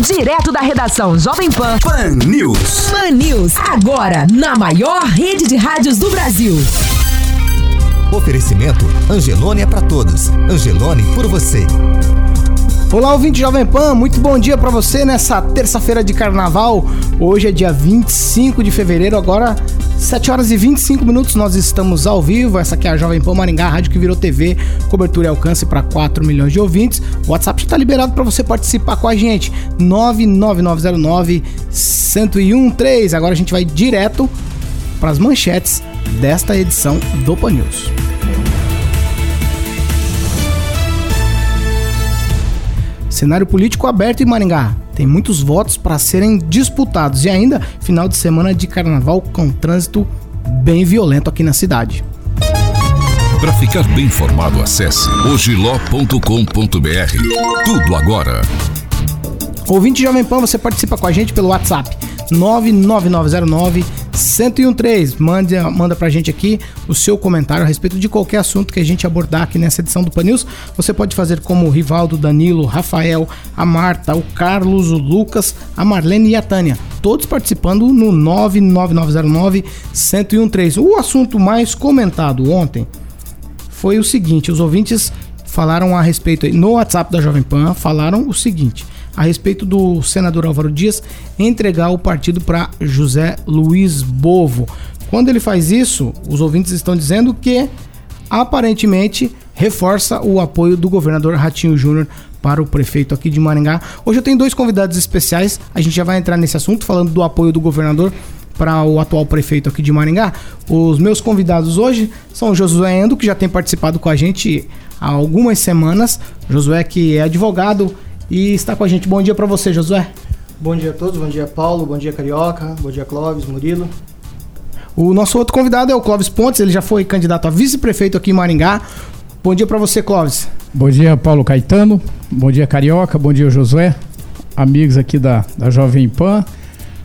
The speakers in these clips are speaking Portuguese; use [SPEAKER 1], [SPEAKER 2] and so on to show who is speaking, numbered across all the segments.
[SPEAKER 1] Direto da redação Jovem Pan.
[SPEAKER 2] Pan News.
[SPEAKER 1] Pan News. Agora, na maior rede de rádios do Brasil.
[SPEAKER 3] Oferecimento Angelone é para todos. Angelone por você.
[SPEAKER 4] Olá, ouvinte Jovem Pan, muito bom dia para você nessa terça-feira de carnaval. Hoje é dia 25 de fevereiro, agora 7 horas e 25 minutos nós estamos ao vivo. Essa aqui é a Jovem Pan Maringá, rádio que virou TV, cobertura e alcance para 4 milhões de ouvintes. O WhatsApp está liberado para você participar com a gente. 99909 1013. Agora a gente vai direto para as manchetes desta edição do Pan News. Cenário político aberto em Maringá. Tem muitos votos para serem disputados e ainda final de semana de carnaval com trânsito bem violento aqui na cidade.
[SPEAKER 5] Para ficar bem informado, acesse ogiló.com.br. Tudo agora.
[SPEAKER 4] Ouvinte Jovem Pan, você participa com a gente pelo WhatsApp 99909 1013. Manda, manda pra gente aqui o seu comentário a respeito de qualquer assunto que a gente abordar aqui nessa edição do Pan News. Você pode fazer como o Rivaldo, Danilo, Rafael, a Marta, o Carlos, o Lucas, a Marlene e a Tânia. Todos participando no 99909 1013. O assunto mais comentado ontem foi o seguinte: os ouvintes falaram a respeito no WhatsApp da Jovem Pan, falaram o seguinte: a respeito do senador Álvaro Dias entregar o partido para José Luiz Bovo. Quando ele faz isso, os ouvintes estão dizendo que aparentemente reforça o apoio do governador Ratinho Júnior para o prefeito aqui de Maringá. Hoje eu tenho dois convidados especiais, a gente já vai entrar nesse assunto falando do apoio do governador para o atual prefeito aqui de Maringá. Os meus convidados hoje são Josué Endo, que já tem participado com a gente há algumas semanas. Josué que é advogado e está com a gente. Bom dia para você, Josué.
[SPEAKER 6] Bom dia a todos, bom dia Paulo, bom dia Carioca, bom dia Clóvis, Murilo.
[SPEAKER 4] O nosso outro convidado é o Clóvis Pontes, ele já foi candidato a vice-prefeito aqui em Maringá. Bom dia para você, Clóvis.
[SPEAKER 7] Bom dia, Paulo Caetano. Bom dia, Carioca. Bom dia, Josué. Amigos aqui da, da Jovem Pan,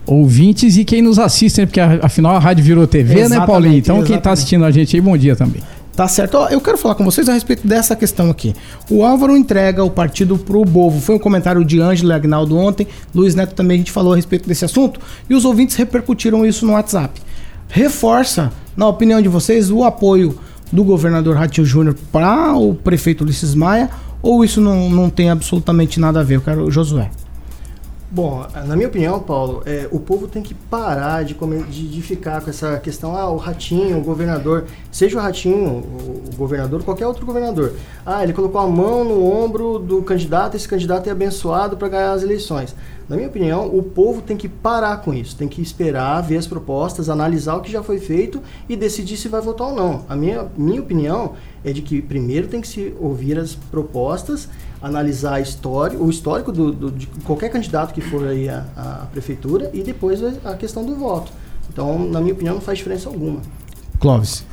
[SPEAKER 7] ouvintes e quem nos assiste, né? Porque afinal a rádio virou TV, né, exatamente, né, Paulinho? Então exatamente. quem está assistindo a gente aí, bom dia também.
[SPEAKER 4] Tá certo. Eu quero falar com vocês a respeito dessa questão aqui. O Álvaro entrega o partido pro Bovo. Foi um comentário de Ângelo e Agnaldo ontem. Luiz Neto também a gente falou a respeito desse assunto. E os ouvintes repercutiram isso no WhatsApp. Reforça, na opinião de vocês, o apoio do governador Ratinho Júnior para o prefeito Ulisses Maia? Ou isso não, não tem absolutamente nada a ver? Eu quero Josué.
[SPEAKER 6] Bom, na minha opinião, Paulo, é, o povo tem que parar de, de, de, ficar com essa questão, ah, o ratinho, o governador, seja o ratinho, o, o governador, qualquer outro governador. Ah, ele colocou a mão no ombro do candidato, esse candidato é abençoado para ganhar as eleições. Na minha opinião, o povo tem que parar com isso, tem que esperar, ver as propostas, analisar o que já foi feito e decidir se vai votar ou não. A minha, minha opinião é de que primeiro tem que se ouvir as propostas analisar a história, o histórico do, do, de qualquer candidato que for aí à, à prefeitura e depois a questão do voto. Então, na minha opinião, não faz diferença alguma.
[SPEAKER 4] Clóvis.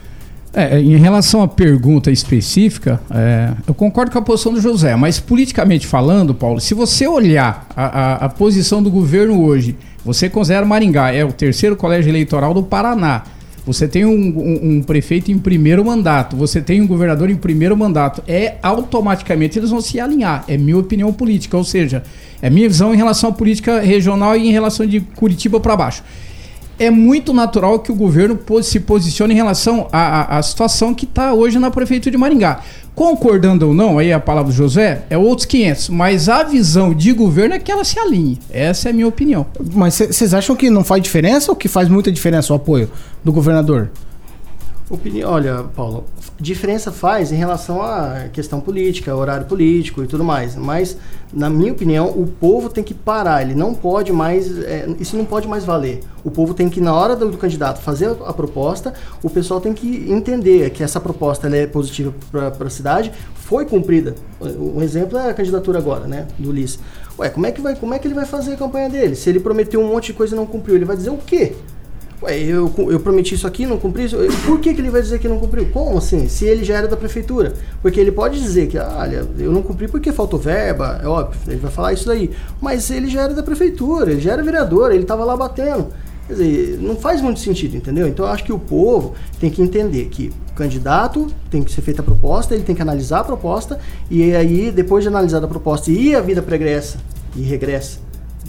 [SPEAKER 7] É, em relação à pergunta específica, é, eu concordo com a posição do José, mas politicamente falando, Paulo, se você olhar a, a, a posição do governo hoje, você considera Maringá é o terceiro colégio eleitoral do Paraná. Você tem um, um, um, prefeito em primeiro mandato, você tem um governador em primeiro mandato. É automaticamente eles vão se alinhar. É minha opinião política, ou seja, é minha visão em relação à política regional e em relação de Curitiba para baixo. É muito natural que o governo se posicione em relação à, à situação que está hoje na prefeitura de Maringá. Concordando ou não, aí a palavra do José, é outros 500. Mas a visão de governo é que ela se alinhe. Essa é a minha opinião.
[SPEAKER 4] Mas vocês acham que não faz diferença ou que faz muita diferença o apoio do governador?
[SPEAKER 6] Olha, Paulo, diferença faz em relação à questão política, horário político e tudo mais. Mas, na minha opinião, o povo tem que parar. Ele não pode mais. É, isso não pode mais valer. O povo tem que, na hora do, do candidato fazer a, a, proposta, o pessoal tem que entender que essa proposta é positiva para a cidade, foi cumprida. Um exemplo é a candidatura agora, né, do Ulisses. Ué, como é que, vai, como é que ele vai fazer a campanha dele? Se ele prometeu um monte de coisa e não cumpriu, ele vai dizer o quê? Ué, eu, eu prometi isso aqui, não cumpri isso. Por que, que ele vai dizer que não cumpriu? Como assim? Se ele já era da prefeitura. Porque ele pode dizer que, olha, eu não cumpri porque faltou verba, é óbvio, ele vai falar isso daí. Mas ele já era da prefeitura, ele já era vereador, ele estava lá batendo. Quer dizer, não faz muito sentido, entendeu? Então eu acho que o povo tem que entender que o candidato tem que ser feita a proposta, ele tem que analisar a proposta, e aí, depois de analisar a proposta e a vida pregressa e regressa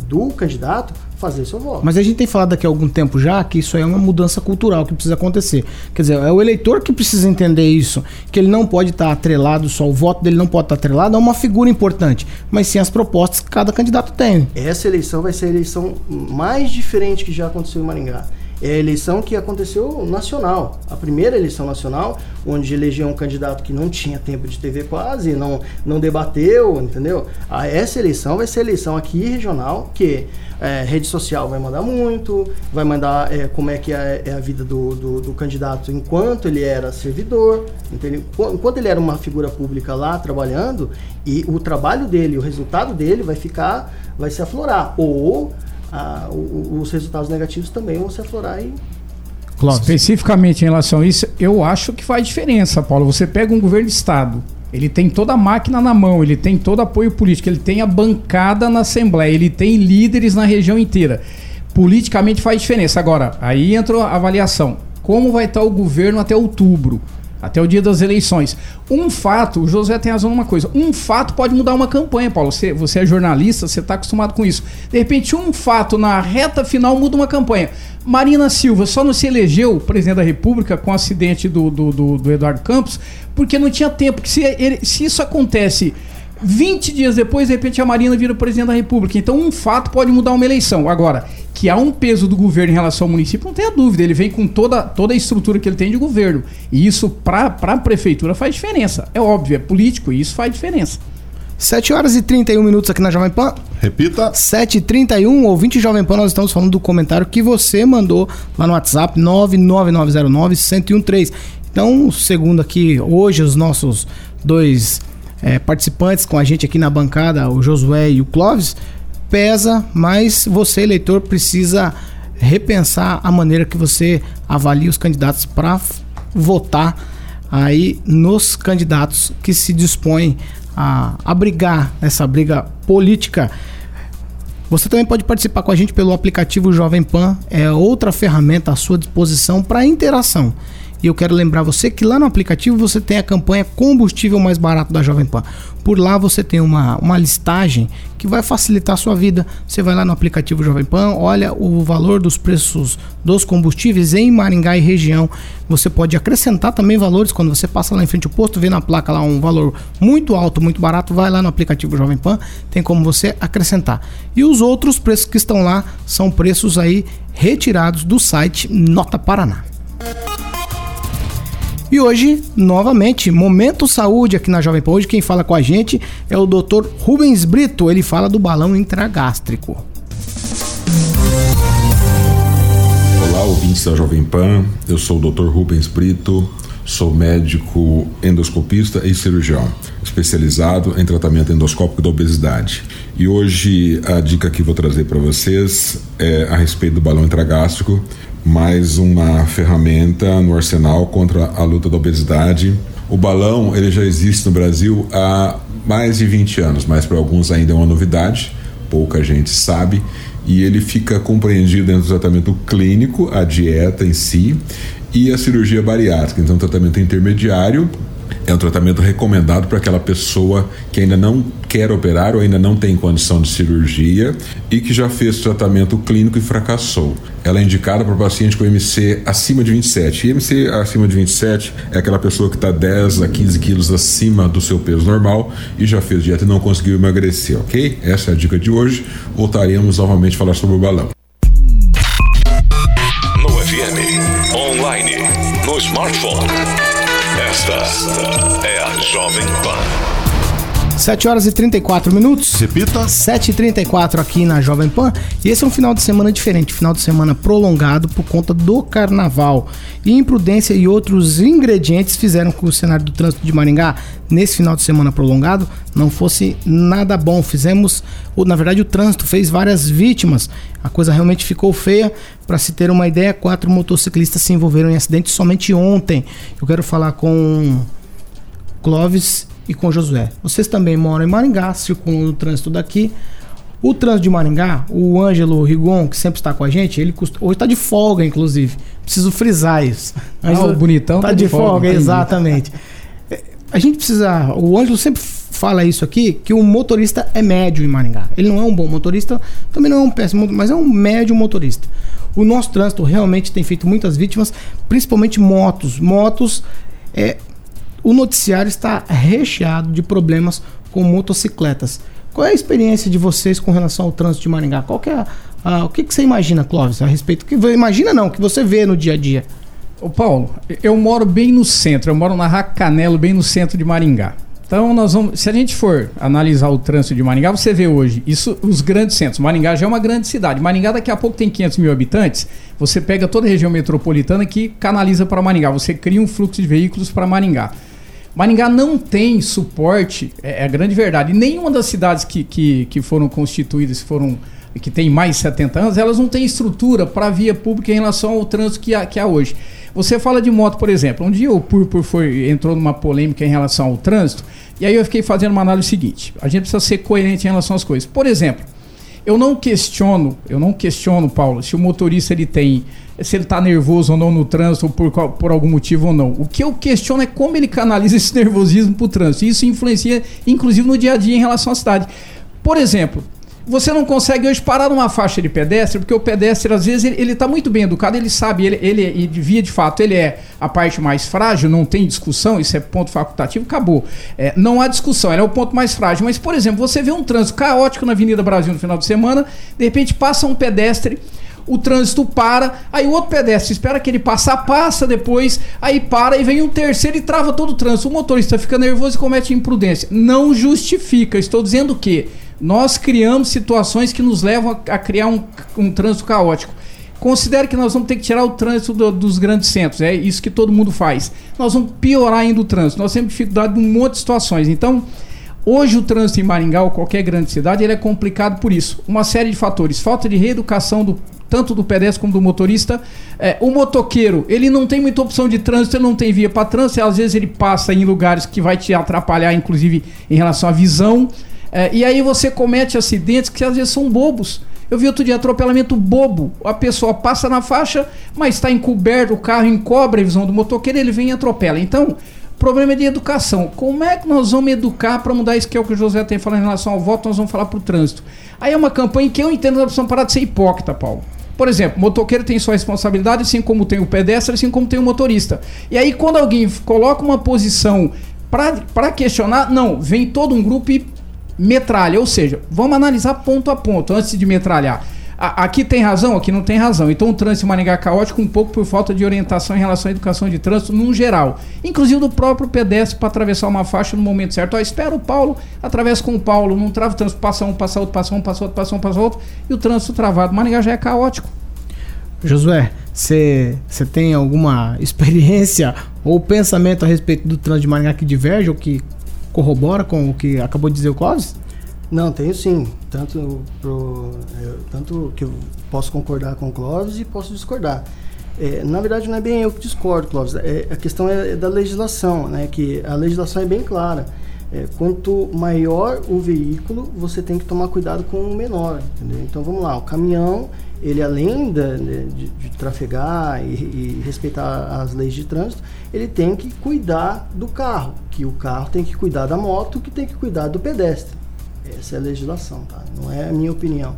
[SPEAKER 6] do candidato, fazer seu voto.
[SPEAKER 4] Mas a gente tem falado daqui a algum tempo já que isso é uma mudança cultural que precisa acontecer. Quer dizer, é o eleitor que precisa entender isso, que ele não pode estar atrelado, só o voto dele não pode estar atrelado a uma figura importante, mas sim as propostas que cada candidato tem.
[SPEAKER 6] Essa eleição vai ser a eleição mais diferente que já aconteceu em Maringá é a eleição que aconteceu nacional, a primeira eleição nacional, onde elegeu um candidato que não tinha tempo de TV quase, não, não debateu, entendeu? A, essa eleição vai ser eleição aqui regional, que é, rede social vai mandar muito, vai mandar é, como é que é, é a vida do, do, do, candidato enquanto ele era servidor, entendeu? enquanto ele era uma figura pública lá trabalhando, e o trabalho dele, o resultado dele vai ficar, vai se aflorar. Ou a, os resultados negativos também vão se aflorar e
[SPEAKER 7] Claro. Especificamente em relação a isso, eu acho que faz diferença, Paulo. Você pega um governo de estado, ele tem toda a máquina na mão, ele tem todo apoio político, ele tem a bancada na Assembleia, ele tem líderes na região inteira. Politicamente faz diferença. Agora, aí entra a avaliação. Como vai estar o governo até outubro? Até o dia das eleições. Um fato, o José tem razão numa coisa, um fato pode mudar uma campanha, Paulo. Você, você é jornalista, você está acostumado com isso. De repente, um fato na reta final muda uma campanha. Marina Silva só não se elegeu presidente da República com o acidente do, do, do, do Eduardo Campos, porque não tinha tempo. Se, ele, se isso acontece 20 dias depois, de repente, a Marina vira presidente da República. Então, um fato pode mudar uma eleição. Agora, que há um peso do governo em relação ao município, não tenha dúvida. Ele vem com toda, toda a estrutura que ele tem de governo. E isso, para a prefeitura, faz diferença. É óbvio, é político e isso faz diferença.
[SPEAKER 4] 7 horas e 31 minutos aqui na Jovem Pan.
[SPEAKER 5] Repita.
[SPEAKER 4] 7h31, ouvinte Jovem Pan, nós estamos falando do comentário que você mandou lá no WhatsApp 99909-1013. Então, segundo aqui, hoje os nossos dois é, participantes com a gente aqui na bancada, o Josué e o Clóvis, pesa, mas você, eleitor, precisa repensar a maneira que você avalia os candidatos para votar aí nos candidatos que se dispõem a abrigar essa briga política. Você também pode participar com a gente pelo aplicativo Jovem Pan, é outra ferramenta à sua disposição para interação. E eu quero lembrar você que lá no aplicativo você tem a campanha Combustível Mais Barato da Jovem Pan. Por lá você tem uma, uma listagem que vai facilitar a sua vida. Você vai lá no aplicativo Jovem Pan, olha o valor dos preços dos combustíveis em Maringá e região. Você pode acrescentar também valores quando você passa lá em frente ao posto, vê na placa lá um valor muito alto, muito barato, vai lá no aplicativo Jovem Pan, tem como você acrescentar. E os outros preços que estão lá são preços aí retirados do site Nota Paraná. E hoje, novamente, Momento Saúde aqui na Jovem Pan. Hoje quem fala com a gente é o Dr. Rubens Brito. Ele fala do balão intragástrico.
[SPEAKER 2] Olá, ouvintes da Jovem Pan. Eu sou o Dr. Rubens Brito. Sou médico endoscopista e cirurgião, especializado em tratamento endoscópico da obesidade. E hoje a dica que vou trazer para vocês é a respeito do balão intragástrico mais uma ferramenta no arsenal contra a luta da obesidade. O balão ele já existe no Brasil há mais de 20 anos, mas para alguns ainda é uma novidade, pouca gente sabe, e ele fica compreendido dentro do tratamento clínico, a dieta em si e a cirurgia bariátrica, então tratamento intermediário é um tratamento recomendado para aquela pessoa que ainda não quer operar ou ainda não tem condição de cirurgia e que já fez tratamento clínico e fracassou. Ela é indicada para paciente com MC acima de 27. E MC acima de 27 é aquela pessoa que está 10 a 15 quilos acima do seu peso normal e já fez dieta e não conseguiu emagrecer, ok? Essa é a dica de hoje. Voltaremos novamente a falar sobre o balão.
[SPEAKER 5] No FM, online, no smartphone esta é a Jovem Pan.
[SPEAKER 4] 7 horas e 34 minutos.
[SPEAKER 5] Repita.
[SPEAKER 4] 7h34 aqui na Jovem Pan. E esse é um final de semana diferente, final de semana prolongado por conta do carnaval. E imprudência e outros ingredientes fizeram com que o cenário do trânsito de Maringá, nesse final de semana prolongado, não fosse nada bom. Fizemos, ou, na verdade, o trânsito fez várias vítimas. A coisa realmente ficou feia. Para se ter uma ideia, quatro motociclistas se envolveram em acidente somente ontem. Eu quero falar com Clóvis e com Josué. Vocês também moram em Maringá, circulam no trânsito daqui. O trânsito de Maringá, o Ângelo Rigon, que sempre está com a gente, ele custa, hoje está de folga, inclusive. Preciso frisar isso.
[SPEAKER 7] Ah, o bonitão
[SPEAKER 4] tá,
[SPEAKER 7] tá
[SPEAKER 4] de,
[SPEAKER 7] folga,
[SPEAKER 4] folga, exatamente. É, A gente precisa. O Ângelo sempre fala isso aqui, que o motorista é médio em Maringá. Ele não é um bom motorista, também não é um péssimo, mas é um médio motorista. O nosso trânsito realmente tem feito muitas vítimas, principalmente motos. Motos, é, o noticiário está recheado de problemas com motocicletas. Qual é a experiência de vocês com relação ao trânsito de Maringá? Qual que é a- a- o que, que você imagina, Clóvis, a respeito? Que, imagina não, que você vê no dia a dia.
[SPEAKER 7] Ô Paulo, eu moro bem no centro, eu moro na Racanelo, bem no centro de Maringá. Então nós vamos, se a gente for analisar o trânsito de Maringá, você vê hoje isso, os grandes centros. Maringá já é uma grande cidade. Maringá daqui a pouco tem 500 mil habitantes. Você pega toda a região metropolitana que canaliza para Maringá. Você cria um fluxo de veículos para Maringá. Maringá não tem suporte, é, é a grande verdade. Nenhuma das cidades que, que, que foram constituídas, foram que tem mais de 70 anos, elas não têm estrutura para via pública em relação ao trânsito que há, que há hoje. Você fala de moto, por exemplo. Um dia o Purpur foi, entrou numa polêmica em relação ao trânsito, e aí eu fiquei fazendo uma análise seguinte. A gente precisa ser coerente em relação às coisas. Por exemplo, eu não questiono, eu não questiono, Paulo, se o motorista ele tem, se ele tá nervoso ou não no trânsito, por, por algum motivo ou não. O que eu questiono é como ele canaliza esse nervosismo pro trânsito. Isso influencia, inclusive, no dia a dia em relação à cidade. Por exemplo, você não consegue hoje parar numa faixa de pedestre, porque o pedestre, às vezes, ele, ele tá muito bem educado, ele sabe, ele, ele, devia de fato, ele é a parte mais frágil, não tem discussão, isso é ponto facultativo, acabou. É, não há discussão, ele é o ponto mais frágil. Mas, por exemplo, você vê um trânsito caótico na Avenida Brasil no final de semana, de repente passa um pedestre, o trânsito para, aí o outro pedestre espera que ele passar, passa depois, aí para e vem um terceiro e trava todo o trânsito. O motorista fica nervoso e comete imprudência. Não justifica, estou dizendo que nós criamos situações que nos levam a, a criar um, um trânsito caótico. Considere que nós vamos ter que tirar o trânsito do- dos grandes centros, é isso que todo mundo faz. Nós vamos piorar ainda o trânsito, nós temos dificuldade em um monte de situações. Então, Hoje o trânsito em Maringá ou qualquer grande cidade ele é complicado por isso. Uma série de fatores. Falta de reeducação do, tanto do pedestre como do motorista. É, o motoqueiro, ele não tem muita opção de trânsito, ele não tem via para trânsito. Às vezes ele passa em lugares que vai te atrapalhar, inclusive em relação à visão. É, e aí você comete acidentes que às vezes são bobos. Eu vi outro dia atropelamento bobo. A pessoa passa na faixa, mas está encoberto, o carro encobre a visão do motoqueiro, ele vem e atropela. Então, problema é de educação. Como é que nós vamos educar para mudar isso que é o que o José tem falando em relação ao voto, nós vamos falar para o trânsito. Aí é uma campanha que eu entendo que nós parar de ser hipócrita, Paulo. Por exemplo, motoqueiro tem sua responsabilidade, assim como tem o pedestre, assim como tem o motorista. E aí, quando alguém coloca uma posição para questionar, não, vem todo um grupo e metralha. Ou seja, vamos analisar ponto a ponto antes de metralhar. A- aqui tem razão, aqui não tem razão. Então o trânsito em Maringá é caótico um pouco por falta de orientação em relação à educação de trânsito num geral. Inclusive do próprio pedestre para atravessar uma faixa no momento certo. Ó, espera o Paulo, atravessa com o Paulo, não trava o trânsito, passa um, passa outro, passa um, passa outro, passa um, passa outro, e o trânsito travado. Maringá já é caótico.
[SPEAKER 4] Josué, você tem alguma experiência ou pensamento a respeito do trânsito de Maringá que diverge ou que corrobora com o que acabou de dizer o Clóvis?
[SPEAKER 6] Não, tenho sim. Tanto, pro, é, tanto que eu posso concordar com o Clóvis e posso discordar. É, na verdade, não é bem eu que discordo, Clóvis. É, a questão é da legislação, né? Que a legislação é bem clara. É, quanto maior o veículo, você tem que tomar cuidado com o menor, entendeu? Então, vamos lá. O caminhão, ele além de, de, de trafegar e, e respeitar as leis de trânsito, ele tem que cuidar do carro. Que o carro tem que cuidar da moto, que tem que cuidar do pedestre. Essa é a legislação, tá? Não é a minha opinião.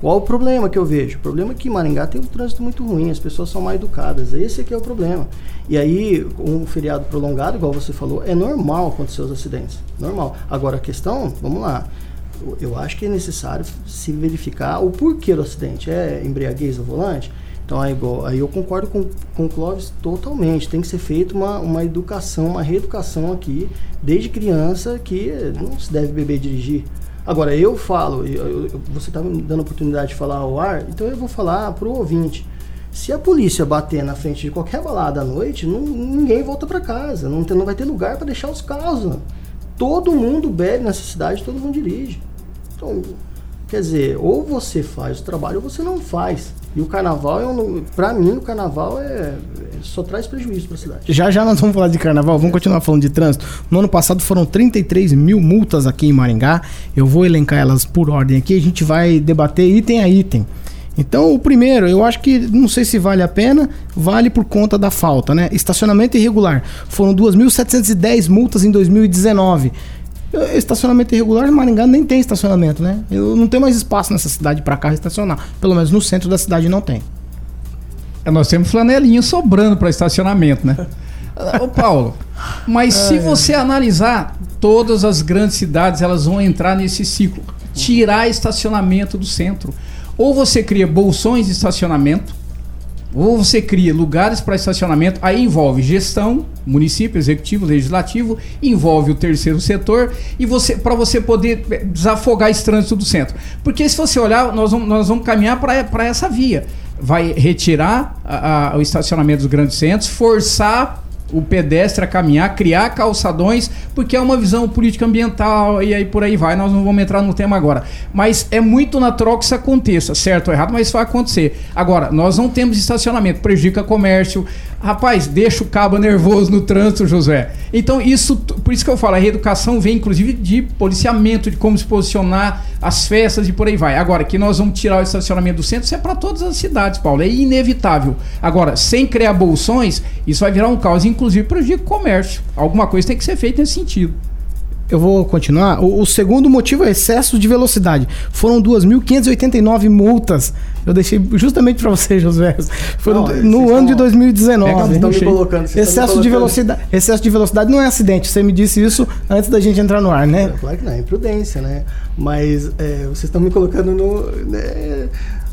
[SPEAKER 6] Qual o problema que eu vejo? O problema é que Maringá tem um trânsito muito ruim, as pessoas são mal educadas. Esse aqui é o problema. E aí, um feriado prolongado, igual você falou, é normal acontecer os acidentes. Normal. Agora a questão, vamos lá. Eu- acho que é necessário se verificar o porquê do acidente. É embriaguez ao volante? Então, aí, aí eu concordo com, com o Clóvis totalmente. Tem que ser feita uma, uma educação, uma reeducação aqui, desde criança, que não se deve beber e dirigir. Agora, eu falo, eu, eu, você está me dando a oportunidade de falar ao ar, então eu vou falar para o ouvinte. Se a polícia bater na frente de qualquer balada à noite, não, ninguém volta para casa. Não, não vai ter lugar para deixar os carros. Não. Todo mundo bebe nessa cidade, todo mundo dirige. Então, quer dizer, ou você faz o trabalho ou você não faz. E o carnaval, é um, para mim, o carnaval é, é só traz prejuízo para a cidade.
[SPEAKER 4] Já já nós vamos falar de carnaval, vamos continuar falando de trânsito. No ano passado foram 33 mil multas aqui em Maringá. Eu vou elencar elas por ordem aqui, a gente vai debater item a item. Então, o primeiro, eu acho que não sei se vale a pena, vale por conta da falta, né? Estacionamento irregular. Foram 2.710 multas em 2019. Estacionamento irregular, Maringá nem tem estacionamento, né? Eu não tenho mais espaço nessa cidade para carro estacionar. Pelo menos no centro da cidade não tem.
[SPEAKER 7] É, nós temos flanelinha sobrando para estacionamento, né? Ô Paulo, mas se você analisar, todas as grandes cidades elas vão entrar nesse ciclo. Tirar estacionamento do centro. Ou você cria bolsões de estacionamento, ou você cria lugares para estacionamento, aí envolve gestão, município, executivo, legislativo, envolve o terceiro setor e você para você poder eh, desafogar esse trânsito do centro. Porque se você olhar, nós vamos, nós vamos caminhar para essa via. Vai retirar a, a, o estacionamento dos grandes centros, forçar o pedestre a caminhar, criar calçadões, porque é uma visão política ambiental e aí por aí vai. Nós não vamos entrar no tema agora. Mas é muito natural que isso aconteça, certo ou errado, mas isso vai acontecer. Agora, nós não temos estacionamento, prejudica comércio. Rapaz, deixa o cabo nervoso no trânsito, José. Então, isso, por isso que eu falo, a reeducação vem inclusive de policiamento, de como se posicionar, as festas e por aí vai. Agora, que nós vamos tirar o estacionamento do centro, isso é para todas as cidades, Paulo. É inevitável. Agora, sem criar bolsões, isso vai virar um caos, inclusive prejudica o comércio. Alguma coisa tem que ser feita nesse sentido.
[SPEAKER 4] Eu vou continuar. O, o, segundo motivo é excesso de velocidade. Foram 2.589 multas. Eu deixei justamente para você, Josué. Foram não, no ano de 2019. É, estão me colocando, excesso de velocidade. Excesso de velocidade não é acidente. Você me disse isso antes da gente entrar no ar, né?
[SPEAKER 6] É, claro que não, é imprudência, né? Mas é, vocês estão me colocando no, né,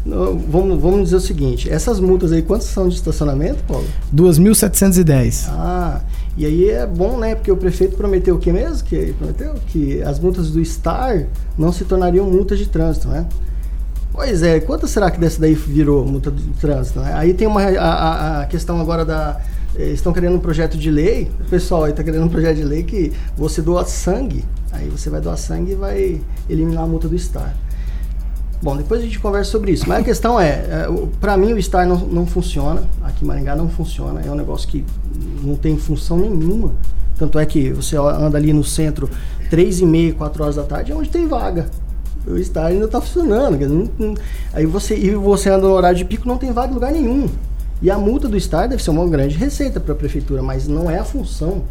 [SPEAKER 6] no. vamos, vamos dizer o seguinte: essas multas aí, quantas são de estacionamento, Paulo?
[SPEAKER 4] 2.710.
[SPEAKER 6] Ah. E aí é bom, né? Porque o prefeito prometeu o que mesmo? Que ele prometeu que as multas do STAR não se tornariam multas de trânsito, né? Pois é, quanto será que dessa daí virou multa de trânsito? Né? Aí tem uma, a, a questão agora da. Eles estão querendo um projeto de lei, o pessoal aí está querendo um projeto de lei que você doa sangue, aí você vai doar sangue e vai eliminar a multa do STAR. Bom, depois a gente conversa sobre isso. Mas a questão é, é para mim o Star não, não funciona, aqui em Maringá não funciona, é um negócio que não tem função nenhuma. Tanto é que você anda ali no centro três e meia, quatro horas da tarde, é onde tem vaga. O Star ainda está funcionando. Não, não, aí você, e você anda no horário de pico, não tem vaga em lugar nenhum. E a multa do Star deve ser uma grande receita para a prefeitura, mas não é a função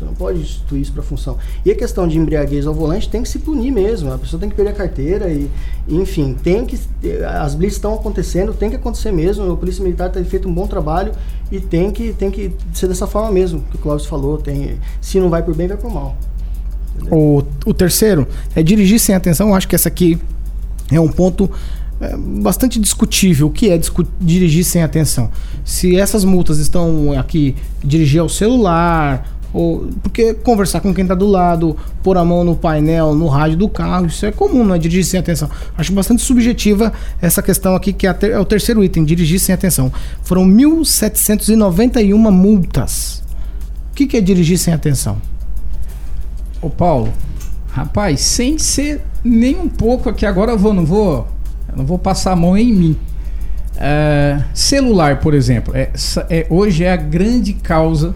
[SPEAKER 6] você não pode instituir isso para função. E a questão de embriaguez ao volante tem que se punir mesmo. A pessoa tem que perder a carteira e, enfim, tem que. As blitz estão acontecendo, tem que acontecer mesmo. A Polícia Militar tem feito um bom trabalho e tem que, tem que ser dessa forma mesmo, que o Cláudio falou. Tem, se não vai por bem, vai por mal.
[SPEAKER 4] O, o terceiro é dirigir sem atenção. Eu acho que essa aqui é um ponto é, bastante discutível. O que é dirigir sem atenção? Se essas multas estão aqui, dirigir ao celular ou, porque conversar com quem está do lado, pôr a mão no painel, no rádio do carro, isso é comum, não é dirigir sem atenção. Acho bastante subjetiva essa questão aqui, que é, ter, é o terceiro item, dirigir sem atenção. Foram 1.791 multas. O que, que é dirigir sem atenção?
[SPEAKER 7] Ô Paulo, rapaz, sem ser nem um pouco aqui, agora eu vou, não vou, não vou passar a mão em mim. É, celular, por exemplo, é, é, hoje é a grande causa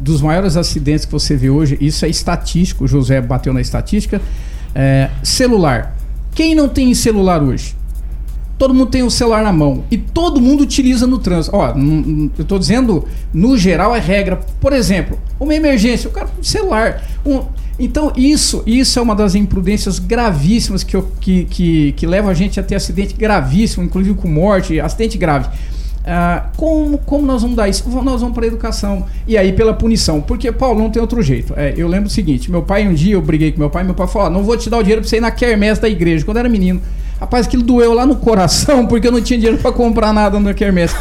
[SPEAKER 7] dos maiores acidentes que você vê hoje, isso é estatístico, o José bateu na estatística. É, celular. Quem não tem celular hoje? Todo mundo tem o celular na mão e todo mundo utiliza no trânsito. Ó, eu estou dizendo, no geral é regra. Por exemplo, uma emergência, o cara com celular. Um, então, isso, isso é uma das imprudências gravíssimas que, que, que, que leva a gente a ter acidente gravíssimo, inclusive com morte, acidente grave. Ah, como, como nós vamos dar isso? Nós vamos para a educação. E aí pela punição. Porque, Paulo, não tem outro jeito. É, eu lembro o seguinte: meu pai, um dia eu briguei com meu pai, meu pai falou: não vou te dar o dinheiro para você ir na quermesse da igreja, quando eu era menino. Rapaz, aquilo doeu lá no coração, porque eu não tinha dinheiro pra comprar nada no quermesse.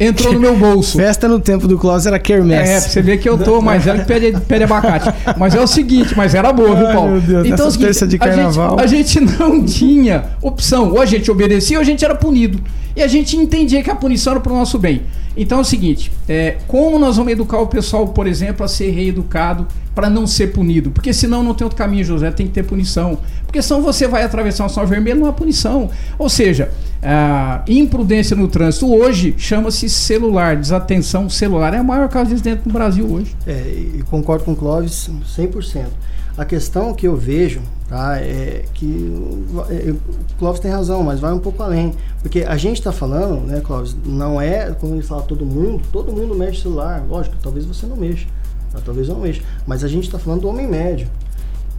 [SPEAKER 7] Entrou no meu bolso.
[SPEAKER 4] Festa no tempo do Clóvis era
[SPEAKER 7] É, pra
[SPEAKER 4] quermesse.
[SPEAKER 7] você ver que eu tô mais velho que pé de, pé de abacate. Mas é o seguinte, mas era boa, viu,
[SPEAKER 4] Ai,
[SPEAKER 7] Paulo?
[SPEAKER 4] meu Deus,
[SPEAKER 7] então é seguinte,
[SPEAKER 4] terça de
[SPEAKER 7] a gente-
[SPEAKER 4] carnaval.
[SPEAKER 7] A gente, não tinha opção. Ou a gente obedecia ou a gente era punido. E a gente entendia que a punição era pro nosso bem. Então é o seguinte, é, como nós vamos educar o pessoal, por exemplo, a ser reeducado para não ser punido? Porque senão não tem outro caminho, José, tem que ter punição. Porque senão você vai atravessar um sinal vermelho, não há punição. Ou seja, a imprudência no trânsito hoje chama-se celular, desatenção celular. É a maior causa de acidente no Brasil hoje.
[SPEAKER 6] É, e concordo com o Clóvis 100%. A questão que eu vejo tá, é que o Clóvis tem razão, mas vai um pouco além. Porque a gente está falando, né, Clóvis, não é, quando ele fala todo mundo, todo mundo mexe celular. Lógico, talvez você não mexa, tá, talvez eu não mexa. Mas a gente está falando do homem médio.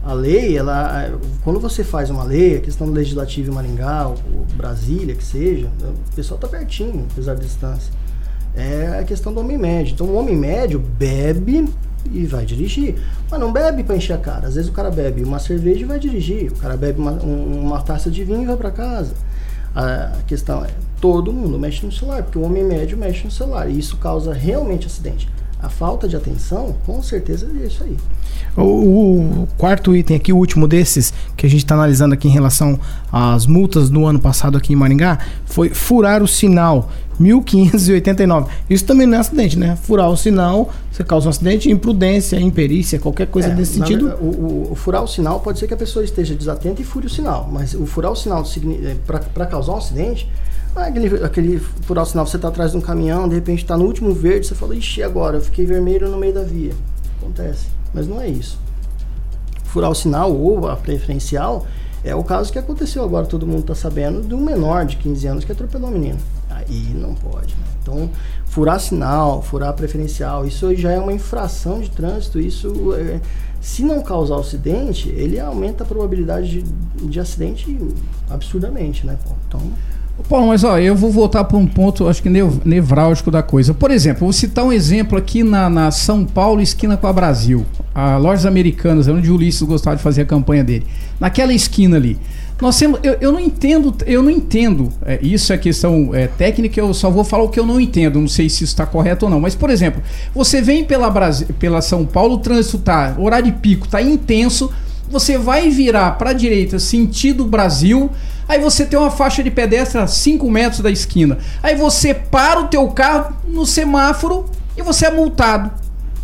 [SPEAKER 6] A lei, ela, quando você faz uma lei, a questão do legislativo em Maringá, ou Brasília, que seja, o pessoal está pertinho, apesar da distância. É a questão do homem médio. Então, o homem médio bebe e vai dirigir. Mas não bebe para encher a cara. Às vezes o cara bebe uma cerveja e vai dirigir. O cara bebe uma, um- uma taça de vinho e vai para casa. A questão é, todo mundo mexe no celular, porque o homem médio mexe no celular. E isso causa realmente acidente. A falta de atenção, com certeza, é isso aí.
[SPEAKER 4] O, o quarto item aqui, o último desses, que a gente está analisando aqui em relação às multas do ano passado aqui em Maringá, foi furar o sinal. 1589. Isso também não é acidente, né? Furar o sinal, você causa um acidente, imprudência, imperícia, qualquer coisa
[SPEAKER 6] É,
[SPEAKER 4] desse
[SPEAKER 6] na
[SPEAKER 4] sentido.
[SPEAKER 6] verdade, O, o- furar o sinal pode ser que a pessoa esteja desatenta e fure o sinal, mas o furar o sinal para causar um acidente, é aquele, aquele furar o sinal, você está atrás de um caminhão, de repente está no último verde, você fala, ixi, agora? Eu fiquei vermelho no meio da via. Acontece, mas não é isso. Furar o sinal ou a preferencial é o caso que aconteceu agora, todo mundo está sabendo, de um menor de 15 anos que atropelou um menino. Aí não pode. Né? Então, furar sinal, furar preferencial, isso já é uma infração de trânsito. Isso, é, se não causar acidente, ele aumenta a probabilidade de, de acidente absurdamente, né? pô? Então,
[SPEAKER 7] Paulo, mas ó, eu vou voltar para um ponto, acho que nev- nevrálgico da coisa. Por exemplo, vou citar um exemplo aqui na, na São Paulo, esquina com a Brasil. A Lojas Americanas, é onde o Ulisses gostava de fazer a campanha dele. Naquela esquina ali. Nós temos, eu, eu não entendo, eu não entendo. é, isso é questão é, técnica, eu só vou falar o que eu não entendo. Não sei se isso está correto ou não. Mas, por exemplo, você vem pela, Brasi- pela São Paulo, o trânsito tá, horário de pico, tá intenso. Você vai virar para a direita, sentido Brasil. Aí você tem uma faixa de pedestre a 5 metros da esquina. Aí você para o teu carro no semáforo e você é multado.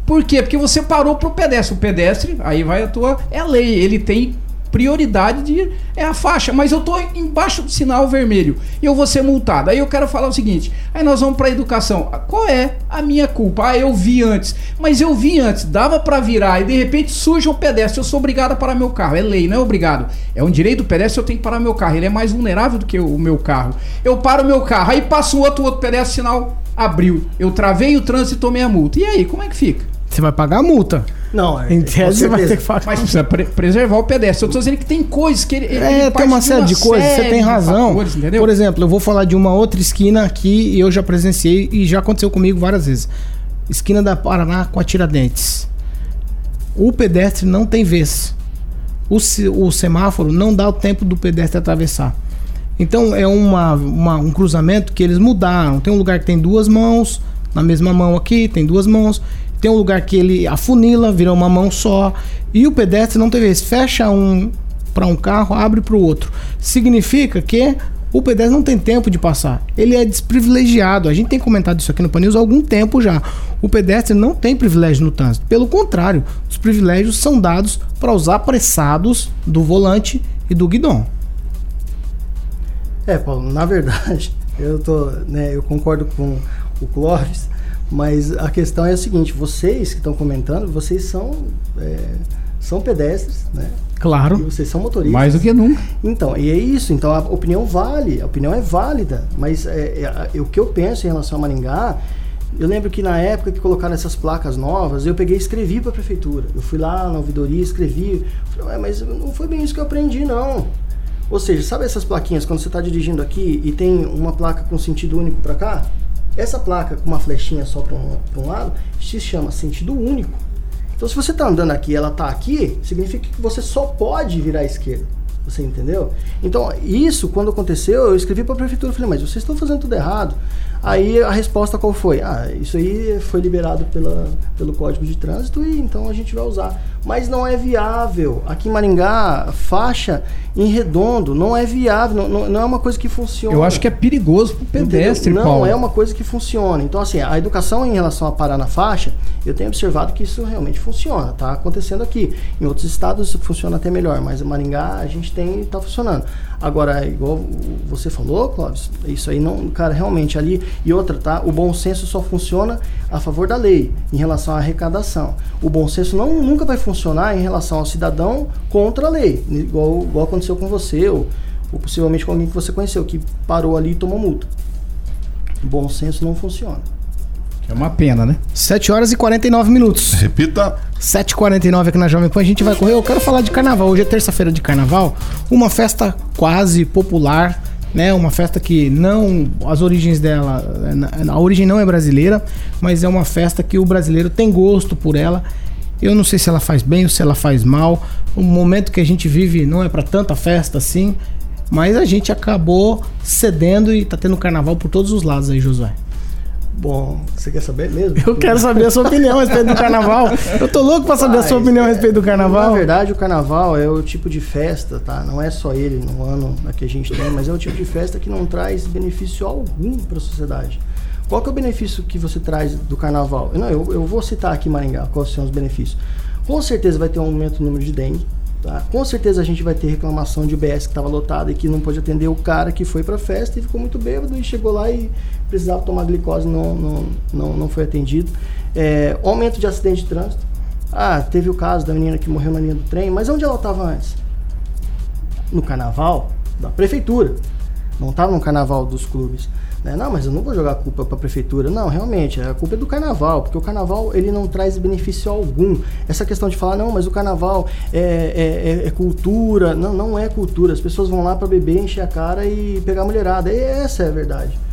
[SPEAKER 7] Por quê? Porque você parou pro pedestre. O pedestre, aí vai a tua. É a lei, ele tem prioridade de. É a faixa, mas eu tô embaixo do sinal vermelho e eu vou ser multado. Aí eu quero falar o seguinte: aí nós vamos pra educação. Qual é a minha culpa? Ah, eu vi antes. Mas eu vi antes, dava pra virar e de repente surge um pedestre. Eu sou obrigado a parar meu carro. É lei, não é obrigado. É um direito do pedestre, eu tenho que parar meu carro. Ele é mais vulnerável do que o meu carro. Eu paro meu carro, aí passa o outro, outro pedestre, sinal abriu. Eu travei o trânsito e tomei a multa. E aí, como é que fica?
[SPEAKER 4] Você vai pagar a multa.
[SPEAKER 6] não, é,
[SPEAKER 4] Em
[SPEAKER 6] com
[SPEAKER 4] tese, você vai ter que pagar.
[SPEAKER 7] Mas precisa pre- preservar o pedestre. Eu tô dizendo que tem coisas que ele. ele
[SPEAKER 4] É, tem uma série de coisas, você tem razão.
[SPEAKER 7] fatores?
[SPEAKER 4] Por exemplo, eu vou falar de uma outra esquina aqui e eu já presenciei e já aconteceu comigo várias vezes. Esquina da Paraná com a Tiradentes. O pedestre não tem vez. O, o semáforo não dá o tempo do pedestre atravessar. Então é uma, uma- um cruzamento que eles mudaram. Tem um lugar que tem duas mãos, na mesma mão aqui, tem duas mãos. Tem um lugar que ele afunila, vira uma mão só. E o pedestre não tem vez. Fecha um para um carro, abre para o outro. Significa que o pedestre não tem tempo de passar. Ele é desprivilegiado. A gente tem comentado isso aqui no Panils há algum tempo já. O pedestre não tem privilégio no trânsito. Pelo contrário, os privilégios são dados para os apressados do volante e do guidão.
[SPEAKER 6] É, Paulo, na verdade, eu tô, né, eu concordo com o Clóvis, mas a questão é a seguinte, vocês que estão comentando, vocês são é, são pedestres, né? E
[SPEAKER 4] Claro.
[SPEAKER 6] vocês são motoristas.
[SPEAKER 7] Mais do que nunca.
[SPEAKER 6] Então, e é isso. Então, a opinião vale, a opinião é válida. Mas é, é, o que eu penso em relação a Maringá, eu lembro que na época que colocaram essas placas novas, eu peguei e escrevi para a prefeitura. Eu fui lá na ouvidoria, escrevi. Falei, "Ué, mas não foi bem isso que eu aprendi, não. Ou seja, sabe essas plaquinhas quando você está dirigindo aqui e tem uma placa com sentido único para cá? Essa placa com uma flechinha só para um, um lado se chama sentido único. Então, se você está andando aqui e ela está aqui, significa que você só pode virar à esquerda. Você entendeu? Então, isso, quando aconteceu, eu escrevi para a prefeitura, falei, mas vocês estão fazendo tudo errado. Aí a resposta qual foi? Ah, isso aí foi liberado pela, pelo Código de Trânsito e então a gente vai usar. Mas não é viável. Aqui em Maringá, faixa em redondo não é viável, não, não, não é uma coisa que funciona.
[SPEAKER 7] Eu acho que é perigoso para o pedestre,
[SPEAKER 6] Entendeu?
[SPEAKER 7] Paulo.
[SPEAKER 6] Não é uma coisa que funciona. Então, assim, a educação em relação a parar na faixa, eu tenho observado que isso realmente funciona. Está acontecendo aqui. Em outros estados isso funciona até melhor, mas em Maringá a gente tem está funcionando. Agora, igual você falou, Clóvis, isso aí não, cara, realmente ali. E outra, tá? O bom senso só funciona a favor da lei, em relação à arrecadação. O bom senso não, nunca vai funcionar em relação ao cidadão contra a lei, igual, igual aconteceu com você, ou, ou possivelmente com alguém que você conheceu, que parou ali e tomou multa. O bom senso não funciona.
[SPEAKER 7] É uma pena, né?
[SPEAKER 4] 7 horas e 49 minutos.
[SPEAKER 8] Repita.
[SPEAKER 4] 7h49 aqui na Jovem Pan. A gente vai correr. Eu quero falar de carnaval. Hoje é terça-feira de carnaval. Uma festa quase popular, né? Uma festa que não. As origens dela. A origem não é brasileira, mas é uma festa que o brasileiro tem gosto por ela. Eu não sei se ela faz bem ou se ela faz mal. O momento que a gente vive não é para tanta festa assim. Mas a gente acabou cedendo e tá tendo carnaval por todos os lados aí, Josué.
[SPEAKER 6] Bom, você quer saber mesmo?
[SPEAKER 4] Eu quero saber a sua opinião a respeito do carnaval. Eu tô louco pra saber a sua opinião a respeito do carnaval.
[SPEAKER 6] Na verdade, o carnaval é o tipo de festa, tá? Não é só ele no ano que a gente tem, mas é o tipo de festa que não traz benefício algum para a sociedade. Qual que é o benefício que você traz do carnaval? Não, eu, eu vou citar aqui Maringá quais são os benefícios. Com certeza vai ter um aumento no número de dengue, Tá? Com certeza a gente vai ter reclamação de UBS que estava lotada e que não pôde atender o cara que foi para festa e ficou muito bêbado e chegou lá e precisava tomar glicose não não, não, não foi atendido. É, aumento de acidente de trânsito. Ah, teve o caso da menina que morreu na linha do trem, mas onde ela estava antes? No carnaval da prefeitura. Não estava no carnaval dos clubes. Né? Não, mas eu não vou jogar a culpa para a prefeitura. Não, realmente, a culpa é do carnaval, porque o carnaval ele não traz benefício algum. Essa questão de falar, não, mas o carnaval é, é, é, é cultura. Não, não é cultura. As pessoas vão lá para beber, encher a cara e pegar a mulherada. E essa é a verdade.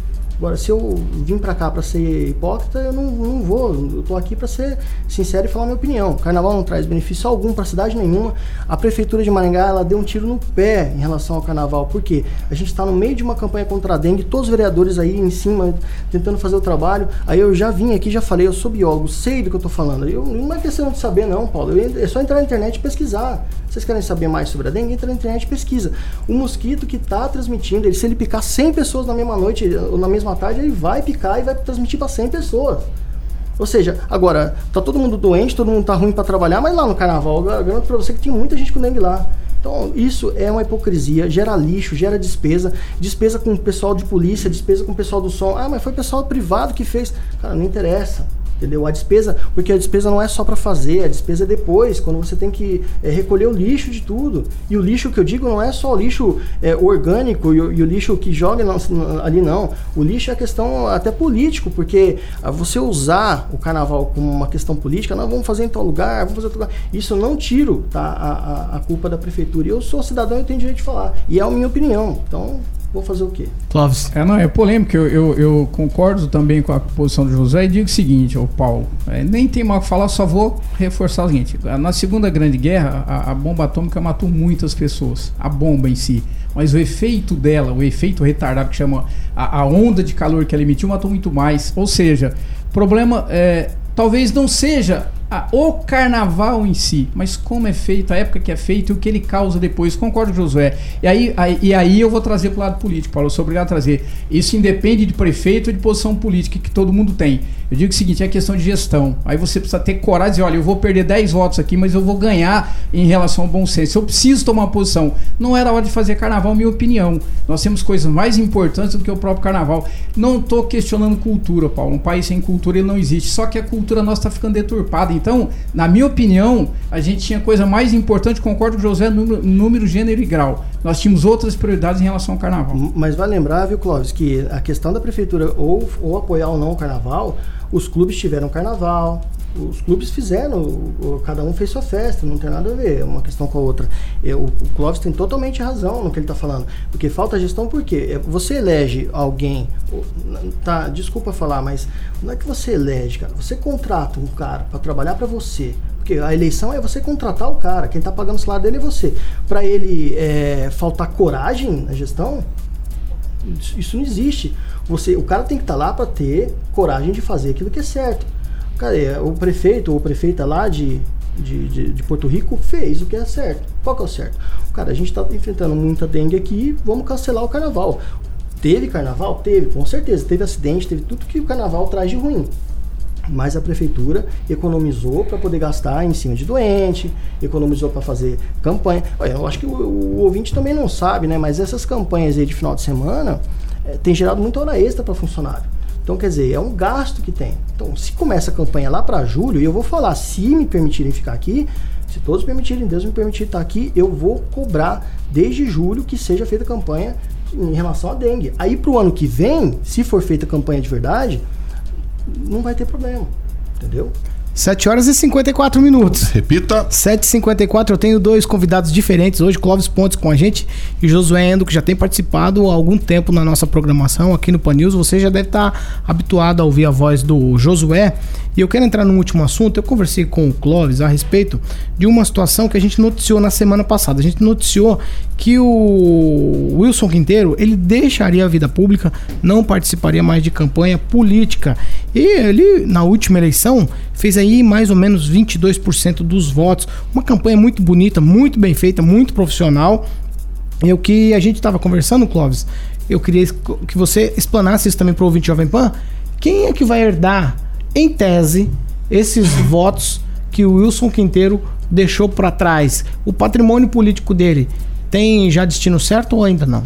[SPEAKER 6] Agora, se eu vim para cá para ser hipócrita, eu não, não vou. Eu tô aqui para ser sincero e falar minha opinião. O carnaval não traz benefício algum para cidade nenhuma. A prefeitura de Maringá ela deu um tiro no pé em relação ao carnaval. Por quê? A gente está no meio de uma campanha contra a dengue, todos os vereadores aí em cima tentando fazer o trabalho. Aí eu já vim aqui, já falei, eu sou biólogo, sei do que eu tô falando. Eu, não é questão de saber, não, Paulo. Eu, é só entrar na internet e pesquisar. Vocês querem saber mais sobre a dengue? Entra na internet e pesquisa. O mosquito que está transmitindo, ele, se ele picar 100 pessoas na mesma noite ou na mesma tarde, ele vai picar e vai transmitir para 100 pessoas. Ou seja, agora, tá todo mundo doente, todo mundo tá ruim para trabalhar, mas lá no carnaval, eu garanto para você que tinha muita gente com dengue lá. Então, isso é uma hipocrisia, gera lixo, gera despesa, despesa com o pessoal de polícia, despesa com o pessoal do som. Ah, mas foi o pessoal privado que fez. Cara, não interessa entendeu? A despesa, porque a despesa não é só para fazer, a despesa é depois, quando você tem que é, recolher o lixo de tudo. E o lixo que eu digo não é só o lixo é, orgânico e, e, o lixo que joga ali, não. O lixo é questão até político, porque ah, você usar o carnaval como uma questão política, nós vamos fazer em tal lugar, vamos fazer em tal lugar. Isso eu não tiro tá, a, a, a culpa da prefeitura. Eu sou cidadão e tenho direito de falar. E é a minha opinião. Então, vou fazer o quê?
[SPEAKER 7] Clóvis. É, não, é polêmico. Eu, eu, eu, concordo também com a posição do José e digo o seguinte, o Paulo, é, nem tem mal o que falar, só vou reforçar o seguinte. Na Segunda Grande Guerra, a, a, bomba atômica matou muitas pessoas, a bomba em si. Mas o efeito dela, o efeito retardado que chama a, a onda de calor que ela emitiu, matou muito mais. Ou seja, o problema é, talvez não seja ah, o carnaval em si, mas como é feito, a época que é feito e o que ele causa depois. Concordo Josué. E aí, aí, e aí eu vou trazer para o lado político, Paulo. Eu sou obrigado a trazer. Isso independe de prefeito ou de posição política que todo mundo tem. Eu digo o seguinte: é questão de gestão. Aí você precisa ter coragem de dizer: olha, eu vou perder 10 votos aqui, mas eu vou ganhar em relação ao bom senso. Eu preciso tomar uma posição. Não era hora de fazer carnaval, minha opinião. Nós temos coisas mais importantes do que o próprio carnaval. Não estou questionando cultura, Paulo. Um país sem cultura ele não existe. Só que a cultura nossa está ficando deturpada. Então, na minha opinião, a gente tinha coisa mais importante, concordo com o José, número, número, gênero e grau. Nós tínhamos outras prioridades em relação ao carnaval.
[SPEAKER 6] Mas vai lembrar, viu, Clóvis, que a questão da prefeitura ou, ou apoiar ou não o carnaval, os clubes tiveram carnaval, os clubes fizeram, cada um fez sua festa, não tem nada a ver uma questão com a outra. Eu, o Clóvis tem totalmente razão no que ele está falando, porque falta gestão por quê? É, você elege alguém, tá, desculpa falar, mas não é que você elege, cara, você contrata um cara para trabalhar para você, Porque a eleição é você contratar o cara, quem está pagando o salário dele é você. Para ele é, faltar coragem na gestão, isso, não existe. Você, o cara tem que estar tá lá para ter coragem de fazer aquilo que é certo. Cara, é, o prefeito ou prefeita lá de, de, de, de, Porto Rico fez o que é certo. Qual que é o certo? Cara, a gente está enfrentando muita dengue aqui, vamos cancelar o carnaval. Teve carnaval? Teve, com certeza. Teve acidente, teve tudo que o carnaval traz de ruim. Mas a prefeitura economizou para poder gastar em cima de doente, economizou para fazer campanha. Eu acho que o, o, ouvinte também não sabe, né? Mas essas campanhas aí de final de semana é, tem gerado muita hora extra para funcionário. Então, quer dizer, é um gasto que tem. Então, se começa a campanha lá para julho, e eu vou falar, se me permitirem ficar aqui, se todos permitirem, Deus me permitir estar aqui, eu vou cobrar desde julho que seja feita campanha em relação à dengue. Aí para o ano que vem, se for feita campanha de verdade, não vai ter problema. Entendeu?
[SPEAKER 4] 7 horas e 54 minutos.
[SPEAKER 8] Repita.
[SPEAKER 4] 7h54, eu tenho dois convidados diferentes hoje, Clóvis Pontes com a gente e Josué Endo, que já tem participado há algum tempo na nossa programação aqui no Pan News. Você já deve estar habituado a ouvir a voz do Josué. E eu quero entrar no último assunto. Eu conversei com o Clóvis a respeito de uma situação que a gente noticiou na semana passada. A gente noticiou que o Wilson Quinteiro ele deixaria a vida pública, não participaria mais de campanha política. E ele, na última eleição, fez aí mais ou menos 22% dos votos. Uma campanha muito bonita, muito bem feita, muito profissional. E o que a gente estava conversando, Clóvis, eu queria que você explanasse isso também para o ouvinte Jovem Pan. Quem é que vai herdar em tese, esses votos que o Wilson Quinteiro deixou para trás, o patrimônio político dele, tem já destino certo ou ainda não?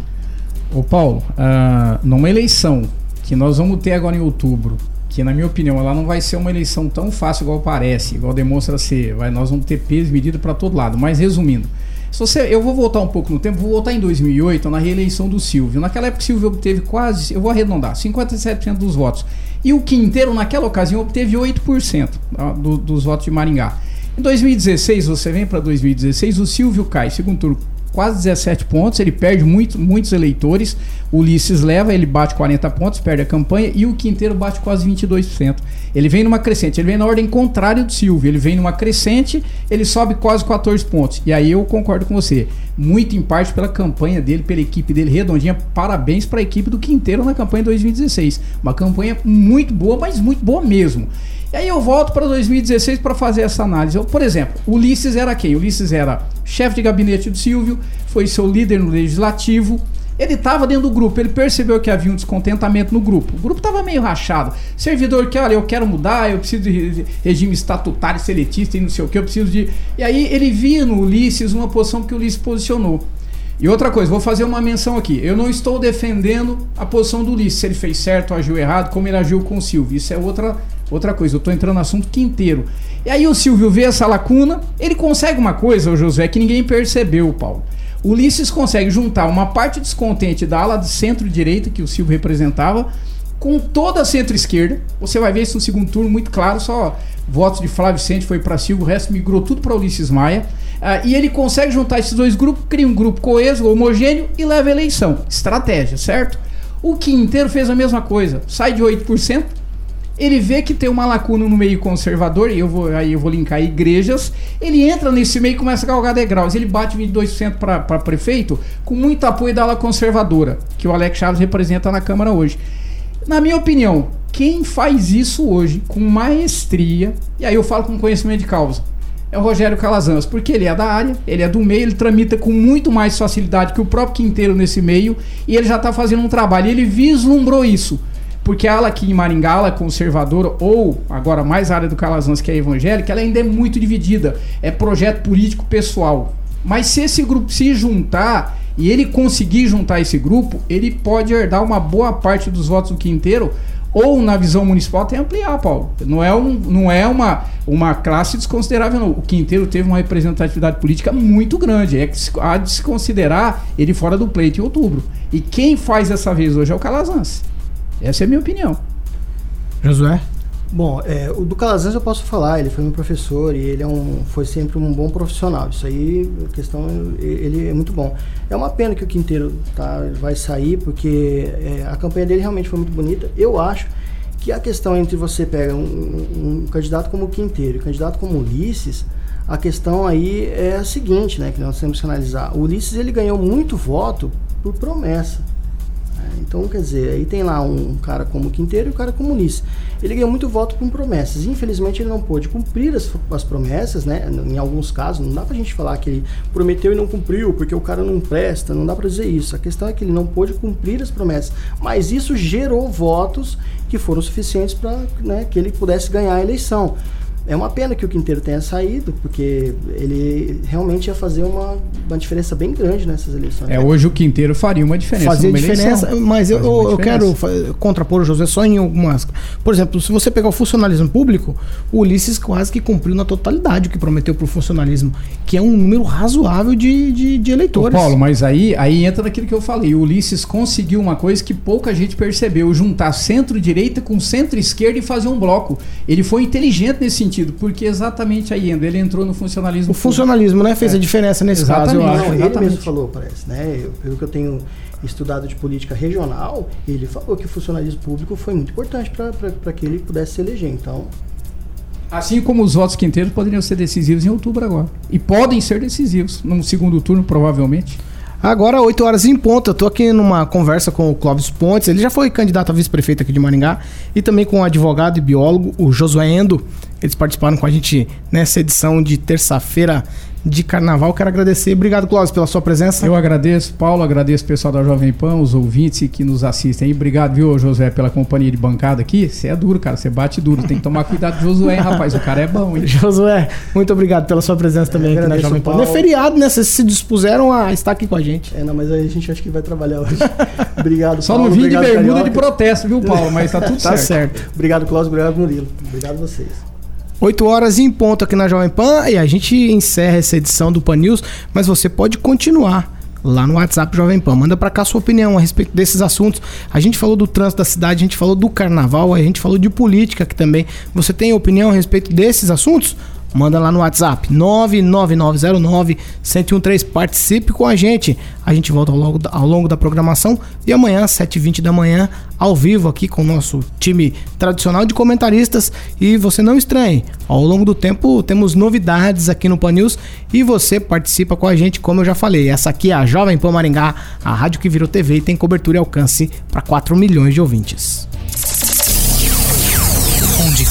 [SPEAKER 7] Ô Paulo, uh, numa eleição que nós vamos ter agora em outubro, que na minha opinião ela não vai ser uma eleição tão fácil igual parece, igual demonstra ser, vai, nós vamos ter peso medida para todo lado. Mas resumindo, se você, eu vou voltar um pouco no tempo, vou voltar em 2008, na reeleição do Silvio. Naquela época o Silvio obteve quase, eu vou arredondar, 57% dos votos. E o Quinteiro, naquela ocasião, obteve 8% do, dos votos de Maringá. Em 2016, você vem para 2016, o Silvio cai, segundo turno, quase 17 pontos, ele perde muito, muitos eleitores. O Ulisses leva, ele bate 40 pontos, perde a campanha, e o Quinteiro bate quase 22%. Ele vem numa crescente, ele vem na ordem contrária do Silvio, ele vem numa crescente, ele sobe quase 14 pontos. E aí eu concordo com você, muito em parte pela campanha dele, pela equipe dele redondinha. Parabéns para a equipe do Quinteiro na campanha 2016. Uma campanha muito boa, mas muito boa mesmo. E aí eu volto para 2016 para fazer essa análise. Eu, por exemplo, Ulisses era quem? Ulisses era chefe de gabinete do Silvio, foi seu líder no legislativo. Ele estava dentro do grupo, ele percebeu que havia um descontentamento no grupo. O grupo estava meio rachado. Servidor que, olha, eu quero mudar, eu preciso de regime estatutário, seletista e não sei o que, eu preciso de. E aí ele via no Ulisses uma posição que o Ulisses posicionou. E outra coisa, vou fazer uma menção aqui. Eu não estou defendendo a posição do Ulisses, se ele fez certo agiu errado, como ele agiu com o Silvio. Isso é outra Outra coisa, eu tô entrando no assunto quinteiro. E aí o Silvio vê essa lacuna, ele consegue uma coisa, o José, que ninguém percebeu, Paulo. O Ulisses consegue juntar uma parte descontente da ala de centro-direita, que o Silvio representava, com toda a centro-esquerda. Você vai ver isso no segundo turno muito claro, só votos de Flávio Vicente foi para Silvio, o resto migrou tudo para Ulisses Maia. Uh, e ele consegue juntar esses dois grupos, cria um grupo coeso, homogêneo e leva a eleição. Estratégia, certo? O Quinteiro fez a mesma coisa, sai de 8%, ele vê que tem uma lacuna no meio conservador, e eu vou, aí eu vou linkar igrejas, ele entra nesse meio e começa a galgar degraus. Ele bate 22% para prefeito com muito apoio da ala conservadora, que o Alex Chaves representa na Câmara hoje. Na minha opinião, quem faz isso hoje com maestria, e aí eu falo com conhecimento de causa, é o Rogério Calazans, porque ele é da área, ele é do meio, ele tramita com muito mais facilidade que o próprio Quinteiro nesse meio, e ele já está fazendo um trabalho, ele vislumbrou isso. Porque a ala aqui em Maringá, ela é conservadora, ou agora mais a área do Calazans, que é evangélica, ela ainda é muito dividida. É projeto político pessoal. Mas se esse grupo se juntar e ele conseguir juntar esse grupo, ele pode herdar uma boa parte dos votos do Quinteiro, ou na visão municipal até ampliar, Paulo. Não é, um, não é uma, uma classe desconsiderável, não. O Quinteiro teve uma representatividade política muito grande. É que há de se considerar ele fora do pleito em outubro. E quem faz essa vez hoje é o Calazans. Essa é a minha opinião.
[SPEAKER 4] Josué?
[SPEAKER 6] Bom, é, o do Calazans eu posso falar, ele foi meu professor e ele é um, foi sempre um bom profissional. Isso aí, a questão, ele é muito bom. É uma pena que o Quinteiro tá, vai sair, porque é, a campanha dele realmente foi muito bonita. Eu acho que a questão entre você pega um, um, um candidato como Quinteiro e um candidato como Ulisses, a questão aí é a seguinte, né, que nós temos que analisar. O Ulisses ele ganhou muito voto por promessa. Né? Então, quer dizer, aí tem lá um cara como Quinteiro e um cara como Ulisses. Ele ganhou muito voto com promessas. Infelizmente, ele não pôde cumprir as, as promessas, né? Em alguns casos, não dá pra gente falar que ele prometeu e não cumpriu, porque o cara não presta, não dá pra dizer isso. A questão é que ele não pôde cumprir as promessas. Mas isso gerou votos que foram suficientes para né, que ele pudesse ganhar a eleição. É uma pena que o Quinteiro tenha saído, porque ele realmente ia fazer uma, uma diferença bem grande nessas eleições.
[SPEAKER 7] É, hoje o Quinteiro faria uma diferença.
[SPEAKER 4] Fazer diferença,
[SPEAKER 7] eleição.
[SPEAKER 4] mas eu, eu, eu quero contrapor o José só em algumas. Por exemplo, se você pegar o funcionalismo público, o Ulisses quase que cumpriu na totalidade o que prometeu para o funcionalismo, que é um número razoável de, de, de eleitores.
[SPEAKER 7] Ô Paulo, mas aí, aí entra naquilo que eu falei. O Ulisses conseguiu uma coisa que pouca gente percebeu: juntar centro-direita com centro-esquerda e fazer um bloco. Ele foi inteligente nesse sentido sentido, porque exatamente aí ele entrou no funcionalismo.
[SPEAKER 4] O funcionalismo, né, fez é. a diferença nesse
[SPEAKER 6] exatamente,
[SPEAKER 4] caso, eu
[SPEAKER 6] acho.
[SPEAKER 4] Não,
[SPEAKER 6] ele exatamente. mesmo falou, parece, né? Eu, pelo que eu tenho estudado de política regional, ele falou que o funcionalismo público foi muito importante para que ele pudesse se eleger. Então,
[SPEAKER 7] Assim como os votos quinteiros poderiam ser decisivos em outubro agora. E podem ser decisivos no segundo turno, provavelmente.
[SPEAKER 4] Agora, 8 horas em ponto, eu tô aqui numa conversa com o Clóvis Pontes, ele já foi candidato a vice-prefeito aqui de Maringá, e também com o advogado e biólogo, o Josué Endo. Eles participaram com a gente nessa edição de terça-feira de carnaval. Quero agradecer. Obrigado, Cláudio, pela sua presença.
[SPEAKER 7] Eu agradeço, Paulo, agradeço o pessoal da Jovem Pan, os ouvintes que nos assistem. obrigado, viu, Josué, pela companhia de bancada aqui. Você é duro, cara, você bate duro. Tem que tomar cuidado com o Josué, hein, rapaz. O cara é bom, hein?
[SPEAKER 4] Josué, muito obrigado pela sua presença também aqui na Jovem Pan. Não é feriado, né? Vocês se dispuseram a estar aqui com a gente.
[SPEAKER 6] É, não, mas aí a gente acha que vai trabalhar hoje. obrigado,
[SPEAKER 7] Só Paulo. Só não vim de bermuda Carioca. de protesto, viu, Paulo? Mas tá tudo tá certo.
[SPEAKER 6] certo. Obrigado, Cláudio. Obrigado, Murilo. Obrigado a vocês.
[SPEAKER 4] 8 horas em ponto aqui na Jovem Pan e a gente encerra essa edição do Pan News, mas você pode continuar lá no WhatsApp Jovem Pan. Manda para cá sua opinião a respeito desses assuntos. A gente falou do trânsito da cidade, a gente falou do carnaval, a gente falou de política aqui também. Você tem opinião a respeito desses assuntos? Manda lá no WhatsApp 99909-1013. Participe com a gente. A gente volta ao longo, da, ao longo da programação. E amanhã, 7h20 da manhã, ao vivo aqui com o nosso time tradicional de comentaristas. E você não estranhe, ao longo do tempo temos novidades aqui no Pan News. E você participa com a gente, como eu já falei. Essa aqui é a Jovem Pan Maringá, a rádio que virou TV e tem cobertura e alcance para 4 milhões de ouvintes